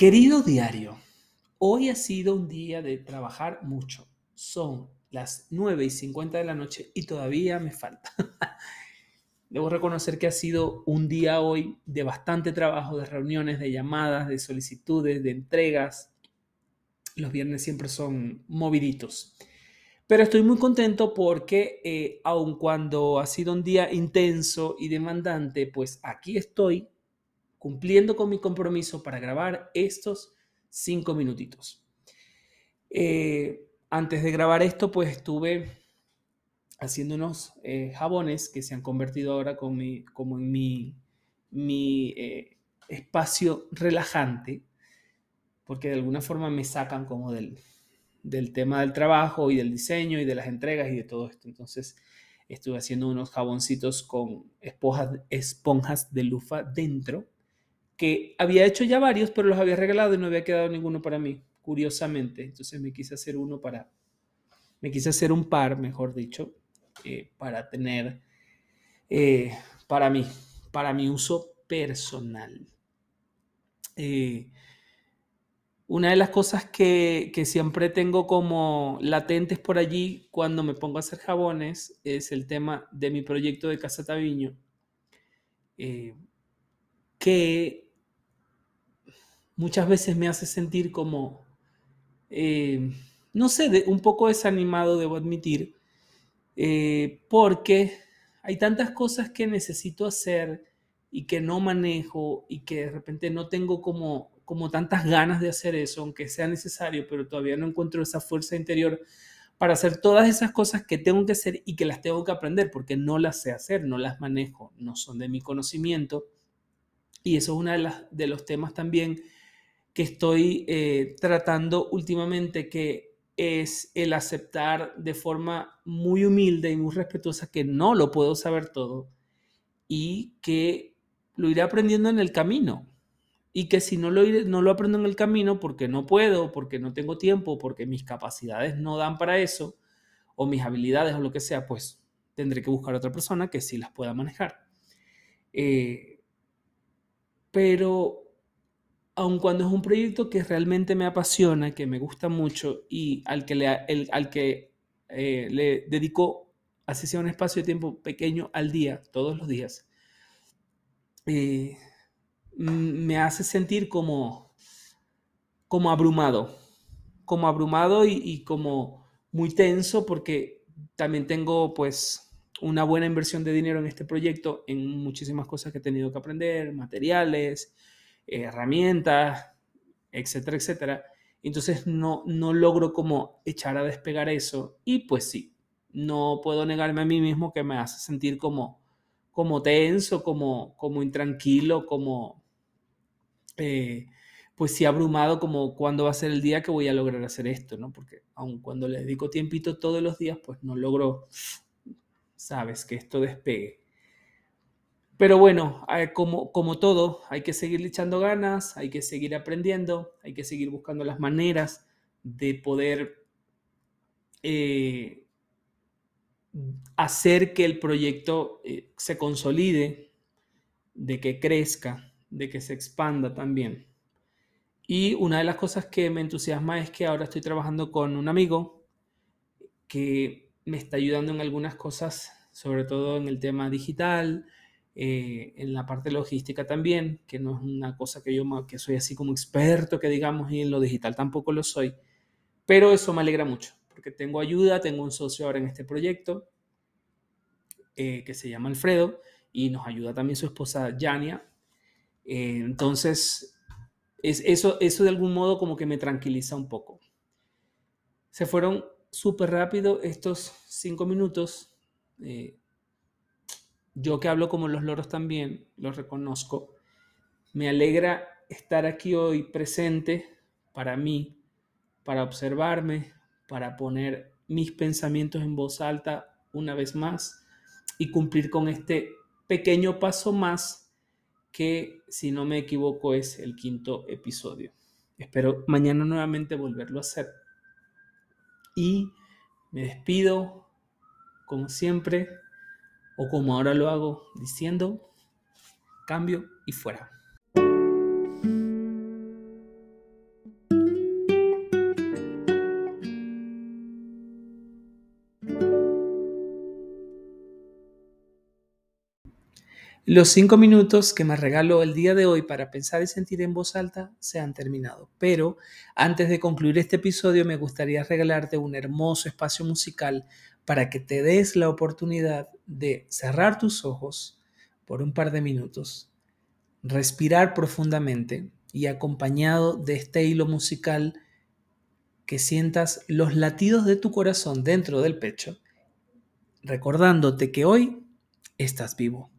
Querido diario, hoy ha sido un día de trabajar mucho. Son las 9 y 50 de la noche y todavía me falta. Debo reconocer que ha sido un día hoy de bastante trabajo, de reuniones, de llamadas, de solicitudes, de entregas. Los viernes siempre son moviditos. Pero estoy muy contento porque eh, aun cuando ha sido un día intenso y demandante, pues aquí estoy cumpliendo con mi compromiso para grabar estos cinco minutitos. Eh, antes de grabar esto, pues estuve haciendo unos eh, jabones que se han convertido ahora como en mi, eh, espacio relajante, porque de alguna forma me sacan como del, tema del trabajo y del diseño y de las entregas y de todo esto. Entonces estuve haciendo unos jaboncitos con esponjas de lufa dentro que había hecho ya varios, pero los había regalado y no había quedado ninguno para mí, curiosamente. Entonces me quise hacer uno para, me quise hacer un par, mejor dicho, eh, para tener, eh, para mí, para mi uso personal. Eh, una de las cosas que, que, siempre tengo como latentes por allí cuando me pongo a hacer jabones es el tema de mi proyecto de Casa Taviño, que muchas veces me hace sentir como, eh, no sé, un poco desanimado, debo admitir, eh, porque hay tantas cosas que necesito hacer y que no manejo y que de repente no tengo como, como tantas ganas de hacer eso, aunque sea necesario, pero todavía no encuentro esa fuerza interior para hacer todas esas cosas que tengo que hacer y que las tengo que aprender porque no las sé hacer, no las manejo, no son de mi conocimiento. Y eso es uno de, de los temas también que estoy eh, tratando últimamente, que es el aceptar de forma muy humilde y muy respetuosa que no lo puedo saber todo y que lo iré aprendiendo en el camino. Y que si no lo, no lo aprendo en el camino porque no puedo, porque no tengo tiempo, porque mis capacidades no dan para eso, o mis habilidades o lo que sea, pues tendré que buscar otra persona que sí las pueda manejar. Eh, pero aun cuando es un proyecto que realmente me apasiona, que me gusta mucho y al que le, al que, eh, dedico, así sea un espacio de tiempo pequeño al día, todos los días, eh, me hace sentir como, como abrumado, como abrumado y, y como muy tenso porque también tengo pues una buena inversión de dinero en este proyecto, en muchísimas cosas que he tenido que aprender, materiales, herramientas, etcétera, etcétera. Entonces no, no logro como echar a despegar eso y pues sí, no puedo negarme a mí mismo que me hace sentir como, como tenso, como, como intranquilo, como eh, pues sí abrumado, como cuándo va a ser el día que voy a lograr hacer esto, ¿no? Porque aun cuando le dedico tiempito todos los días, pues no logro, sabes, que esto despegue. Pero bueno, eh, como, como todo, hay que seguir echando ganas, hay que seguir aprendiendo, hay que seguir buscando las maneras de poder eh, hacer que el proyecto eh, se consolide, de que crezca, de que se expanda también. Y una de las cosas que me entusiasma es que ahora estoy trabajando con un amigo que me está ayudando en algunas cosas, sobre todo en el tema digital, eh, en la parte logística también, que no es una cosa que yo que soy así como experto, que digamos, y en lo digital tampoco lo soy, pero eso me alegra mucho, porque tengo ayuda, tengo un socio ahora en este proyecto eh, que se llama Alfredo y nos ayuda también su esposa Yania. Eh, entonces, es, eso, eso de algún modo como que me tranquiliza un poco. Se fueron súper rápido estos cinco minutos yo que hablo como los loros también, los reconozco, me alegra estar aquí hoy presente para mí, para observarme, para poner mis pensamientos en voz alta una vez más y cumplir con este pequeño paso más que, si no me equivoco, es el quinto episodio. Espero mañana nuevamente volverlo a hacer. Y me despido, como siempre, o como ahora lo hago, diciendo cambio y fuera. Los cinco minutos que me regaló el día de hoy para pensar y sentir en voz alta se han terminado, pero antes de concluir este episodio me gustaría regalarte un hermoso espacio musical para que te des la oportunidad de cerrar tus ojos por un par de minutos, respirar profundamente y acompañado de este hilo musical que sientas los latidos de tu corazón dentro del pecho, recordándote que hoy estás vivo.